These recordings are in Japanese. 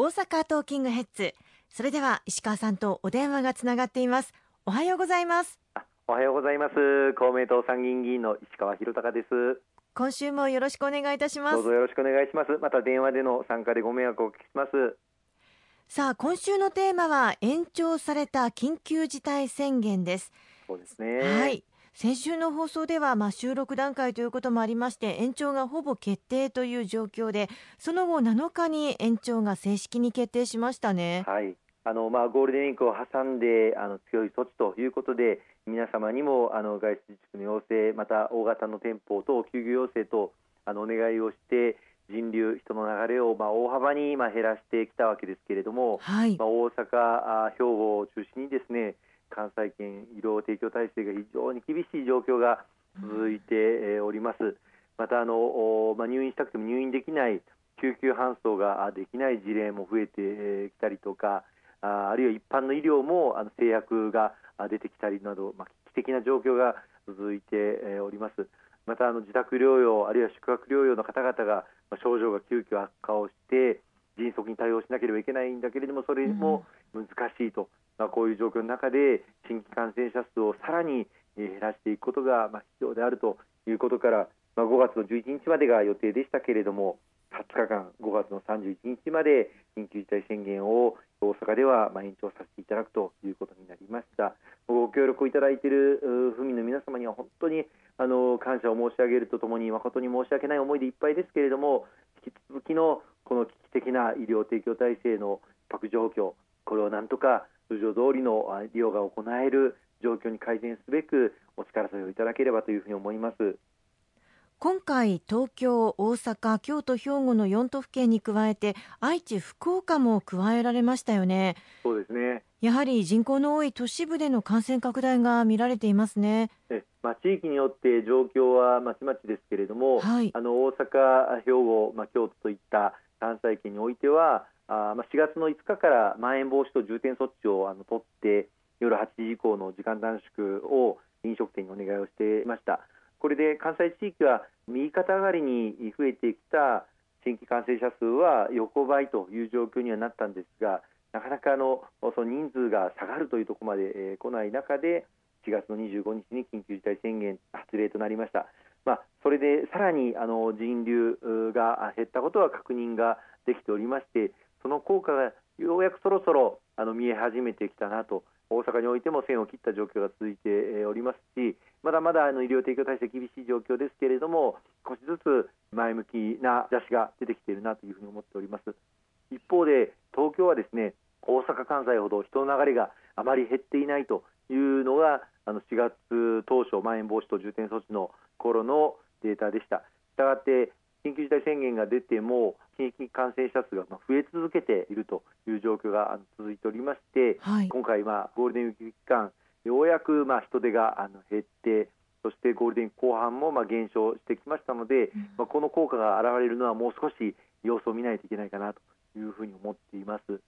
大阪トーキングヘッズ。それでは石川さんとお電話がつながっています。おはようございます。おはようございます。公明党参議院議員の石川博隆です。今週もよろしくお願いいたします。どうぞよろしくお願いします。また電話での参加でご迷惑をおかけします。さあ今週のテーマは延長された緊急事態宣言です。そうですね。はい先週の放送では、まあ、収録段階ということもありまして延長がほぼ決定という状況でその後7日に延長が正式に決定しましたね。はいあのまあ、ゴールデンウィークを挟んであの強い措置ということで皆様にもあの外出自粛の要請また大型の店舗等休業要請とあのお願いをして人流、人の流れをまあ大幅にまあ減らしてきたわけですけれども、はい、まあ、大阪、兵庫を中心にですね関西圏医療提供体制が非常に厳しい状況が続いております。またあの、まあ、入院したくても入院できない救急搬送ができない事例も増えてきたりとかあるいは一般の医療もあの制約が出てきたりなど、まあ、危機的な状況が続いております。またあの自宅療養あるいは宿泊療養の方々が症状が急遽悪化をして迅速に対応しなければいけないんだけれどもそれも難しいと。まあ、こういう状況の中で新規感染者数をさらに減らしていくことがまあ必要であるということから、まあ、5月の11日までが予定でしたけれども20日間5月の31日まで緊急事態宣言を大阪ではまあ延長させていただくということになりました。ご協力をいただいている府民の皆様には本当にあの感謝を申し上げるとともに誠に申し訳ない思いでいっぱいですけれども引き続きのこの危機的な医療提供体制の迫状況これをなんとか通常通りの利用が行える状況に改善すべくお力添えをいただければというふうに思います。今回、東京、大阪、京都、兵庫の4都府県に加えて愛知、福岡も加えられましたよね。そうですねやはり人口の多い都市部での感染拡大が見られていますね。えまあ、地域によって状況はまちまちですけれども、はい、あの大阪、兵庫、まあ、京都といった関西圏においてはあまあ、4月の5日からまん延防止等重点措置をあの取って夜8時以降の時間短縮を飲食店にお願いをしていましたこれで関西地域は右肩上がりに増えてきた新規感染者数は横ばいという状況にはなったんですがなかなかあのその人数が下がるというところまで、え、来ない中で4月の25日に緊急事態宣言発令となりました。まあ、それでさらにあの人流が減ったことは確認ができておりましてその効果がようやくそろそろあの見え始めてきたなと大阪においても線を切った状況が続いておりますしまだまだあの医療提供体制厳しい状況ですけれども少しずつ前向きな兆しが出てきているなというふうに思っております一方で東京はですね大阪関西ほど人の流れがあまり減っていないというのがあの4月当初まん延防止等重点措置の頃のデータでした。したがって緊急事態宣言が出ても新規感染者数が増え続けているという状況が続いておりまして、はい、今回、まあ、ゴールデンウィーク期間ようやくまあ人手があの減ってそしてゴールデン後半もまあ減少してきましたので、うん、まあ、この効果が現れるのはもう少し様子を見ないといけないかなというふうに思っています。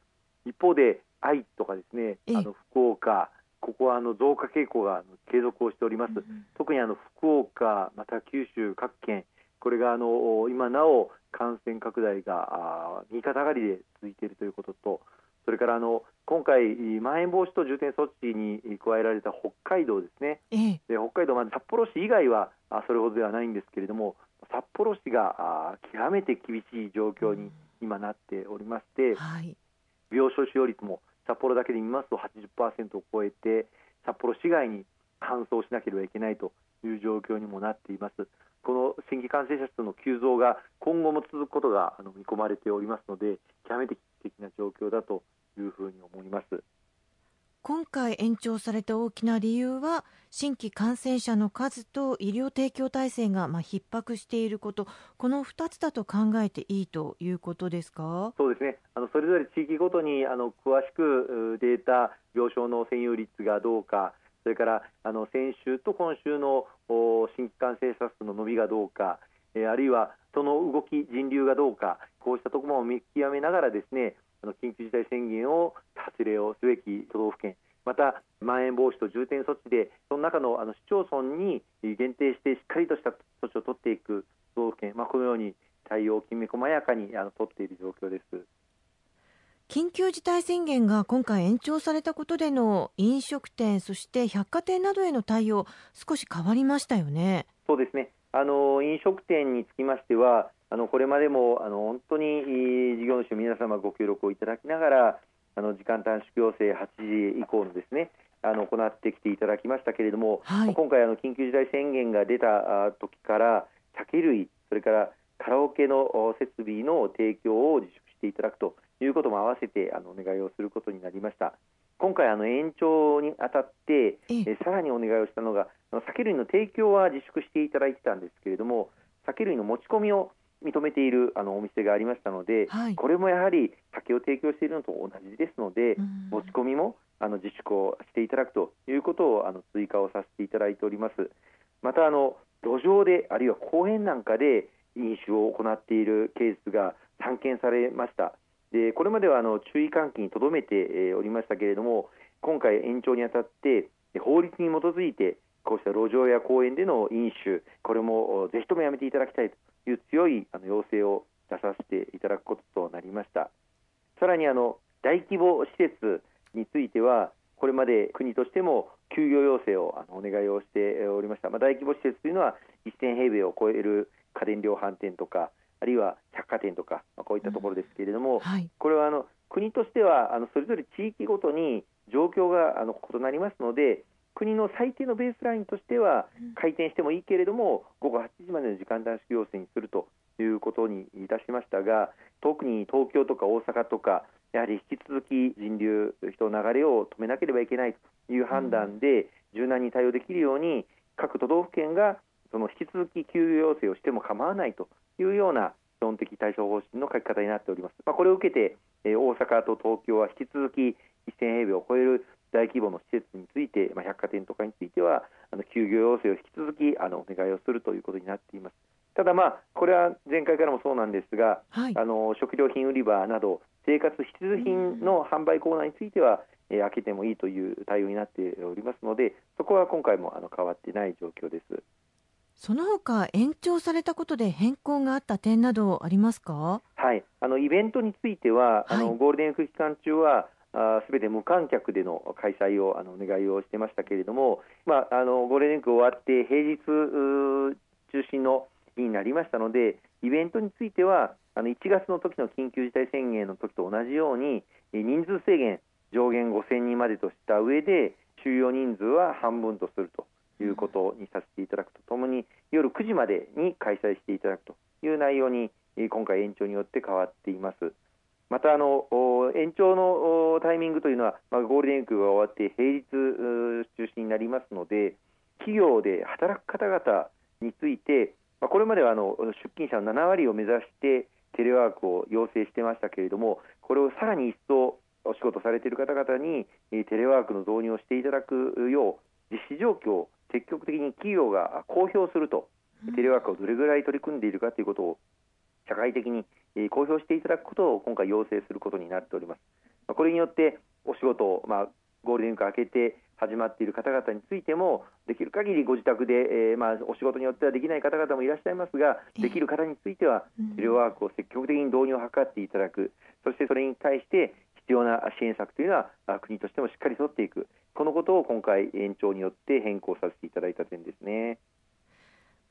一方で愛とかですねあの福岡ここはあの増加傾向が継続をしております、うん、特にあの福岡また九州各県これがあの今なお感染拡大が右肩上がりで続いているということとそれからあの今回、まん延防止等重点措置に加えられた北海道ですね、えで北海道、ま札幌市以外はそれほどではないんですけれども札幌市が極めて厳しい状況に今なっておりまして、はい、病床使用率も札幌だけで見ますと80%を超えて札幌市外に搬送しなければいけないという状況にもなっています。この新規感染者数の急増が今後も続くことがあの見込まれておりますので極めて危機的な状況だというふうに思います。今回延長された大きな理由は新規感染者の数と医療提供体制がまあ逼迫していること。この2つだと考えていいということですか？そうですね。あのそれぞれ地域ごとにあの詳しくデータ病床の占有率がどうかそれからあの先週と今週の新規感染者数の伸びがどうか、えー、あるいはその動き、人流がどうか、こうしたところも見極めながらですねあの緊急事態宣言を発令をすべき都道府県、またまん延防止等重点措置で、その中のあの市町村に限定してしっかりとした措置を取っていく都道府県、まあ、このように対応をきめ細やかにあの取っている状況です。緊急事態宣言が今回延長されたことでの飲食店そして百貨店などへの対応少し変わりましたよね。そうですねあの飲食店につきましてはあのこれまでもあの本当に事業主の皆様ご協力をいただきながらあの時間短縮要請8時以降のですねあの行ってきていただきましたけれども、はい、今回あの緊急事態宣言が出た時から酒類それからカラオケの設備の提供を自粛していただくということも合わせてあのお願いをすることになりました。今回あの延長にあたってえさらにお願いをしたのが酒類の提供は自粛していただいてたんですけれども酒類の持ち込みを認めているあのお店がありましたので、はい、これもやはり酒を提供しているのと同じですので、持ち込みもあの自粛をしていただくということをあの追加をさせていただいております。またあの路上であるいは公園なんかで飲酒を行っているケースが散見されました。でこれまではあの注意喚起にとどめておりましたけれども今回延長にあたって法律に基づいてこうした路上や公園での飲酒これもぜひともやめていただきたいという強いあの要請を出させていただくこととなりました。さらにあの大規模施設についてはこれまで国としても休業要請をあのお願いをしておりました、まあ、大規模施設というのは1000平米を超える家電量販店とかあるいは百貨店とか、まあ、こういったところですけれども、うん。はい、これはあの国としてはあのそれぞれ地域ごとに状況があの異なりますので国の最低のベースラインとしては開店してもいいけれども午後8時までの時間短縮要請にするということにいたしましたが特に東京とか大阪とかやはり引き続き人流、人の流れを止めなければいけないという判断で柔軟に対応できるように各都道府県がその引き続き休業要請をしても構わないというような基本的対処方針の書き方になっております。まあ、これを受けて、え大阪と東京は引き続き1000平米を超える大規模の施設について、まあ、百貨店とかについてはあの休業要請を引き続きあのお願いをするということになっています。ただ、まあ、これは前回からもそうなんですが、はい、あの食料品売り場など生活必需品の販売コーナーについては、えー、開けてもいいという対応になっておりますのでそこは今回もあの変わっていない状況です。その他延長されたことで変更があった点などありますか？はい、あのイベントについては、はい、あのゴールデンウィーク期間中はすべて無観客での開催をあのお願いをしてましたけれども、まあ、あのゴールデンウィーク終わって平日中心の日になりましたのでイベントについてはあの1月の時の緊急事態宣言の時と同じように人数制限上限5000人までとした上で収容人数は半分とするということにさせていただくとともに夜9時までに開催していただくという内容に今回延長によって変わっています。またあの延長のタイミングというのは、まあ、ゴールデンウィークが終わって平日中心になりますので企業で働く方々について、まあ、これまではあの出勤者の7割を目指してテレワークを要請してましたけれどもこれをさらに一層お仕事されている方々にテレワークの導入をしていただくよう実施状況を積極的に企業が公表するとテレワークをどれぐらい取り組んでいるかということを社会的に公表していただくことを今回要請することになっております。これによってお仕事を、まあ、ゴールデンウィーク明けて始まっている方々についてもできる限りご自宅で、えー、まあ、お仕事によってはできない方々もいらっしゃいますができる方についてはテレワークを積極的に導入を図っていただく。そしてそれに対して必要な支援策というのは国としてもしっかり取っていくこのことを今回延長によって変更させていただいた点ですね。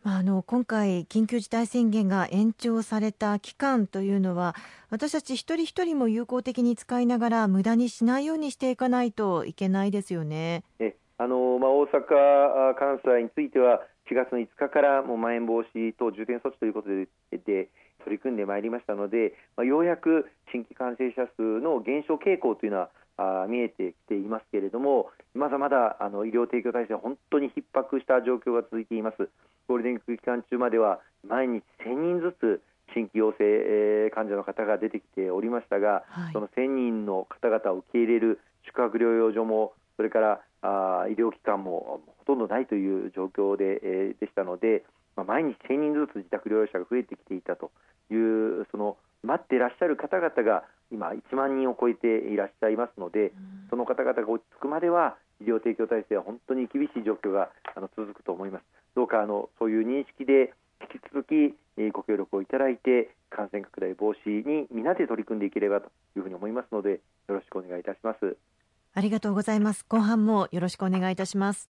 まあ、あの今回、緊急事態宣言が延長された期間というのは私たち一人一人も有効的に使いながら無駄にしないようにしていかないといけないですよね。えあのまあ、大阪、関西については4月の5日からもうまん延防止等重点措置ということでで取り組んでまいりましたので、まあ、ようやく新規感染者数の減少傾向というのはあ見えてきていますけれどもまだまだあの医療提供体制は本当に逼迫した状況が続いています。ゴールデンウィーク期間中までは毎日1000人ずつ新規陽性患者の方が出てきておりましたが、はい、その1000人の方々を受け入れる宿泊療養所もそれからあ医療機関もほとんどないという状況で,、えー、でしたので、まあ、毎日1000人ずつ自宅療養者が増えてきていたというその待っていらっしゃる方々が今1万人を超えていらっしゃいますので、その方々が落ち着くまでは医療提供体制は本当に厳しい状況があの続くと思います。どうかあのそういう認識で引き続きご協力をいただいて感染拡大防止に皆で取り組んでいければというふうに思いますのでよろしくお願いいたします。ありがとうございます。後半もよろしくお願いいたします